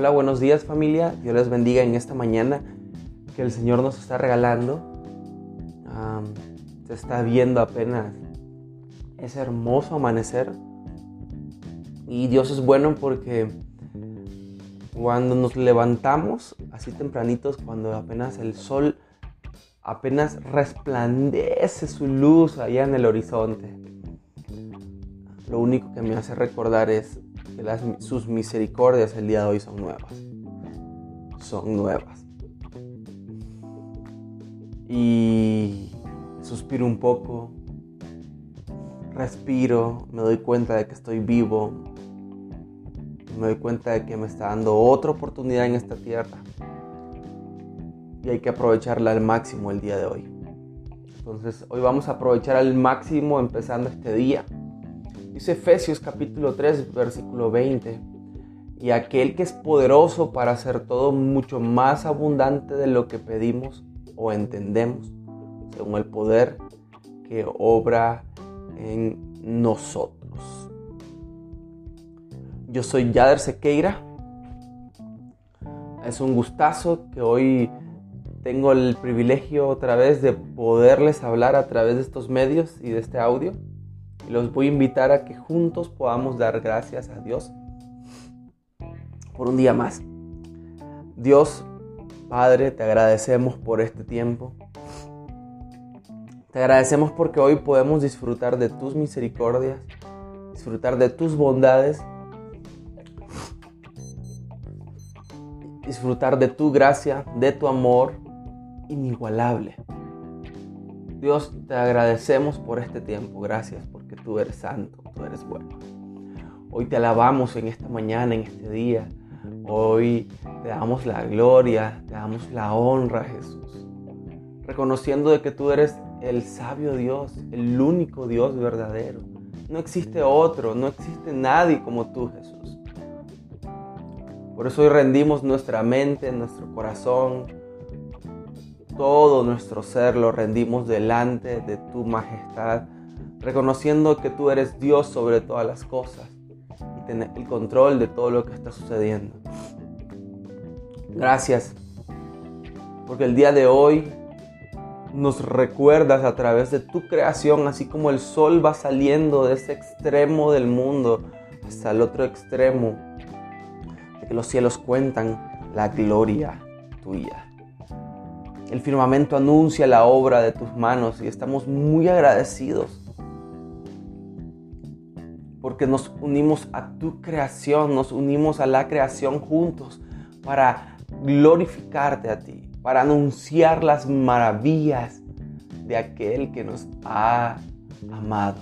Hola, buenos días familia. Dios les bendiga en esta mañana que el Señor nos está regalando. se está viendo apenas ese hermoso amanecer. Y Dios es bueno porque cuando nos levantamos así tempranitos, cuando apenas el sol apenas resplandece su luz allá en el horizonte, lo único que me hace recordar es sus misericordias el día de hoy son nuevas. Son nuevas. Y suspiro un poco, respiro, me doy cuenta de que estoy vivo, me doy cuenta de que me está dando otra oportunidad en esta tierra. Y hay que aprovecharla al máximo el día de hoy. Entonces hoy vamos a aprovechar al máximo empezando este día Efesios capítulo 3, versículo 20. Y aquel que es poderoso para hacer todo mucho más abundante de lo que pedimos o entendemos, según el poder que obra en nosotros. Yo soy Yader Sequeira. Es un gustazo que hoy tengo el privilegio otra vez de poderles hablar a través de estos medios y de este audio los voy a invitar a que juntos podamos dar gracias a Dios por un día más. Dios, Padre, te agradecemos por este tiempo. Te agradecemos porque hoy podemos disfrutar de tus misericordias, disfrutar de tus bondades, disfrutar de tu gracia, de tu amor inigualable. Dios, te agradecemos por este tiempo. Gracias porque tú eres santo, tú eres bueno. Hoy te alabamos en esta mañana, en este día. Hoy te damos la gloria, te damos la honra, Jesús. Reconociendo de que tú eres el sabio Dios, el único Dios verdadero. No existe otro, no existe nadie como tú, Jesús. Por eso hoy rendimos nuestra mente, nuestro corazón, todo nuestro ser lo rendimos delante de tu majestad, reconociendo que tú eres Dios sobre todas las cosas y tener el control de todo lo que está sucediendo. Gracias, porque el día de hoy nos recuerdas a través de tu creación, así como el sol va saliendo de ese extremo del mundo hasta el otro extremo, de que los cielos cuentan la gloria tuya. El firmamento anuncia la obra de tus manos y estamos muy agradecidos porque nos unimos a tu creación, nos unimos a la creación juntos para glorificarte a ti, para anunciar las maravillas de aquel que nos ha amado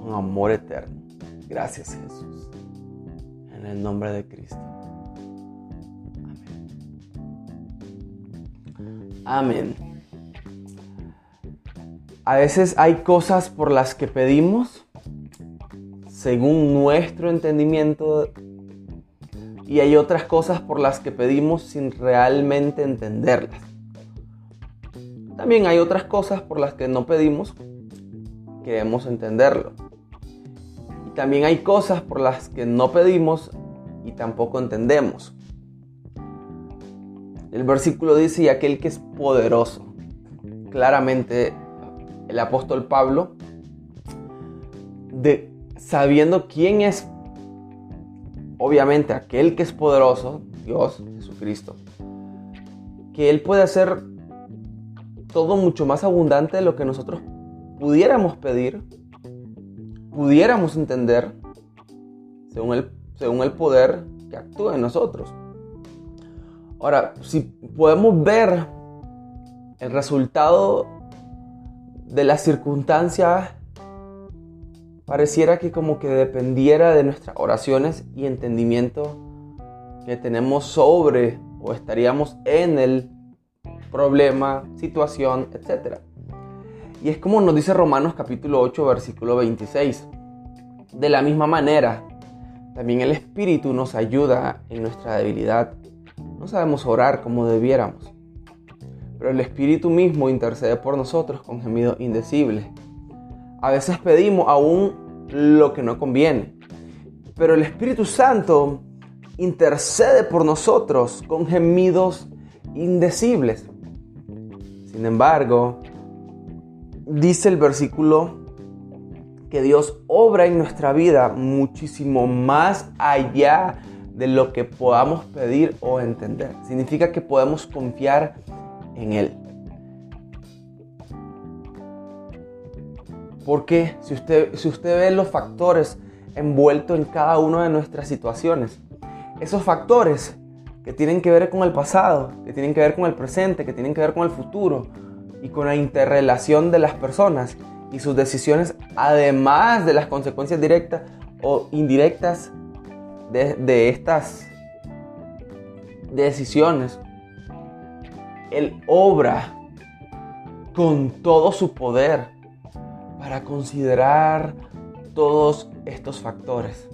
con amor eterno. Gracias Jesús. En el nombre de Cristo. Amén. A veces hay cosas por las que pedimos según nuestro entendimiento y hay otras cosas por las que pedimos sin realmente entenderlas. También hay otras cosas por las que no pedimos, queremos entenderlo. Y también hay cosas por las que no pedimos y tampoco entendemos. El versículo dice, y aquel que es poderoso. Claramente el apóstol Pablo, de, sabiendo quién es, obviamente aquel que es poderoso, Dios, Jesucristo, que Él puede hacer todo mucho más abundante de lo que nosotros pudiéramos pedir, pudiéramos entender, según el, según el poder que actúa en nosotros. Ahora, si podemos ver el resultado de las circunstancias, pareciera que como que dependiera de nuestras oraciones y entendimiento que tenemos sobre o estaríamos en el problema, situación, etc. Y es como nos dice Romanos capítulo 8, versículo 26. De la misma manera, también el Espíritu nos ayuda en nuestra debilidad no sabemos orar como debiéramos, pero el Espíritu mismo intercede por nosotros con gemidos indecibles. A veces pedimos aún lo que no conviene, pero el Espíritu Santo intercede por nosotros con gemidos indecibles. Sin embargo, dice el versículo que Dios obra en nuestra vida muchísimo más allá de lo que podamos pedir o entender. Significa que podemos confiar en Él. Porque si usted, si usted ve los factores envueltos en cada una de nuestras situaciones, esos factores que tienen que ver con el pasado, que tienen que ver con el presente, que tienen que ver con el futuro y con la interrelación de las personas y sus decisiones, además de las consecuencias directas o indirectas de, de estas decisiones, Él obra con todo su poder para considerar todos estos factores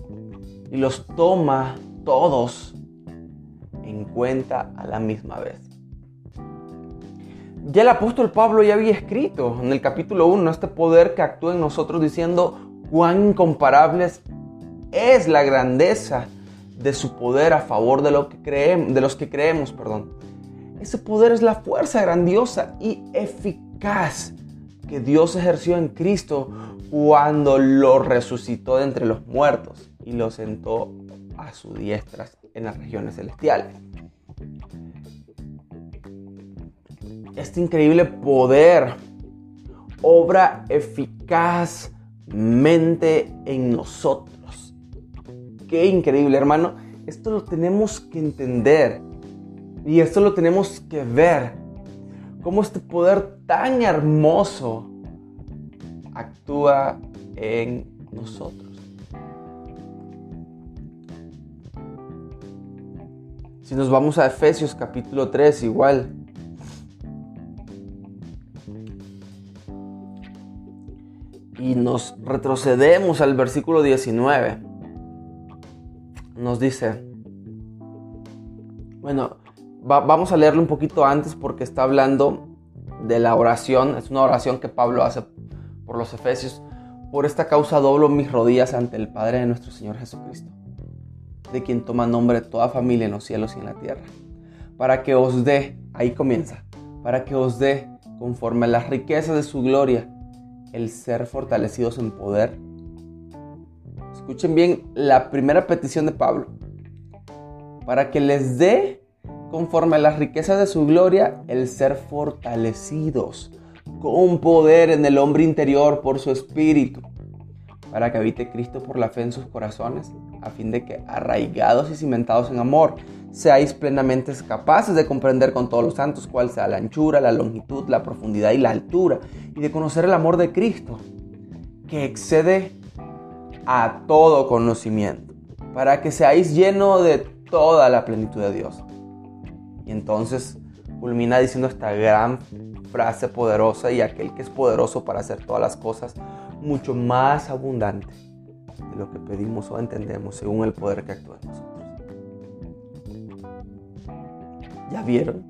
y los toma todos en cuenta a la misma vez. Ya el apóstol Pablo ya había escrito en el capítulo 1 este poder que actúa en nosotros diciendo cuán incomparables es la grandeza de su poder a favor de, lo que creemos, de los que creemos. Perdón. Ese poder es la fuerza grandiosa y eficaz que Dios ejerció en Cristo cuando lo resucitó de entre los muertos y lo sentó a su diestra en las regiones celestiales. Este increíble poder obra eficazmente en nosotros. Qué increíble, hermano. Esto lo tenemos que entender y esto lo tenemos que ver cómo este poder tan hermoso actúa en nosotros. Si nos vamos a Efesios capítulo 3, igual. Y nos retrocedemos al versículo 19. Nos dice, bueno, vamos a leerlo un poquito antes porque está hablando de la oración. Es una oración que Pablo hace por los Efesios. Por esta causa doblo mis rodillas ante el Padre de nuestro Señor Jesucristo, de quien toma nombre toda familia en los cielos y en la tierra, para que os dé, ahí comienza, para que os dé, conforme a las riquezas de su gloria, el ser fortalecidos en poder. Escuchen bien la primera petición de Pablo, para que les dé conforme a las riquezas de su gloria, el ser fortalecidos con poder en el hombre interior por su espíritu, para que habite Cristo por la fe en sus corazones, a fin de que, arraigados y cimentados en amor, seáis plenamente capaces de comprender con todos los santos cuál sea la anchura, la longitud, la profundidad y la altura, y de conocer el amor de Cristo, que excede a todo conocimiento, para que seáis llenos de toda la plenitud de Dios. Y entonces culmina diciendo esta gran frase poderosa y aquel que es poderoso para hacer todas las cosas mucho más abundante de lo que pedimos o entendemos según el poder que actúa en nosotros. ¿Ya vieron?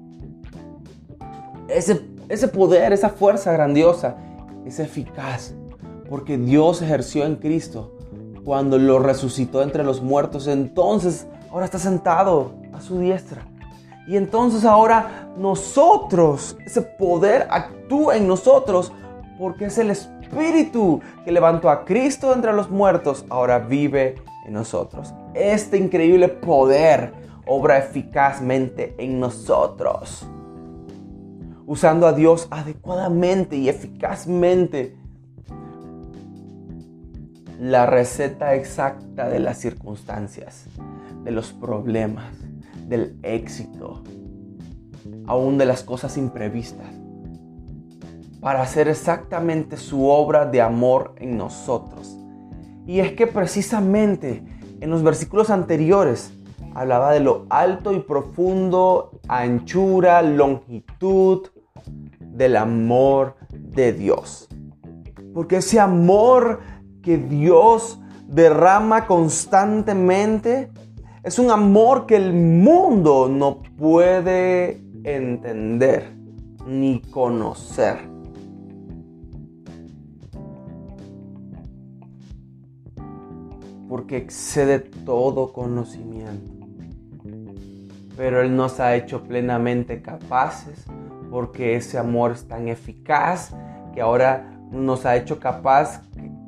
Ese, ese poder, esa fuerza grandiosa es eficaz porque Dios ejerció en Cristo cuando lo resucitó entre los muertos. Entonces ahora está sentado a su diestra y entonces ahora nosotros, ese poder actúa en nosotros porque es el Espíritu que levantó a Cristo entre los muertos, ahora vive en nosotros. Este increíble poder obra eficazmente en nosotros. Usando a Dios adecuadamente y eficazmente. La receta exacta de las circunstancias, de los problemas, del éxito, aún de las cosas imprevistas, para hacer exactamente su obra de amor en nosotros. Y es que precisamente en los versículos anteriores hablaba de lo alto y profundo, anchura, longitud del amor de Dios. Porque ese amor que Dios derrama constantemente es un amor que el mundo no puede entender ni conocer. Porque excede todo conocimiento. pero Él nos ha hecho plenamente capaces porque ese amor es tan eficaz que ahora nos ha hecho capaz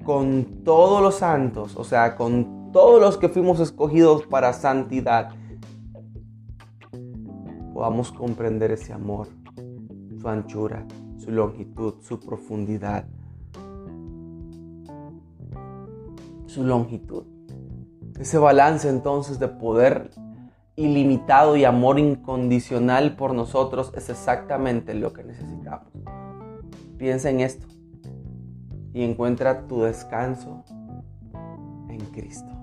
con todos los santos, o sea, con todos los que fuimos escogidos para santidad, podamos comprender ese amor, su anchura, su longitud, su profundidad, su longitud. Ese balance entonces de poder ilimitado y amor incondicional por nosotros es exactamente lo que necesitamos. Piensa en esto y encuentra tu descanso en Cristo.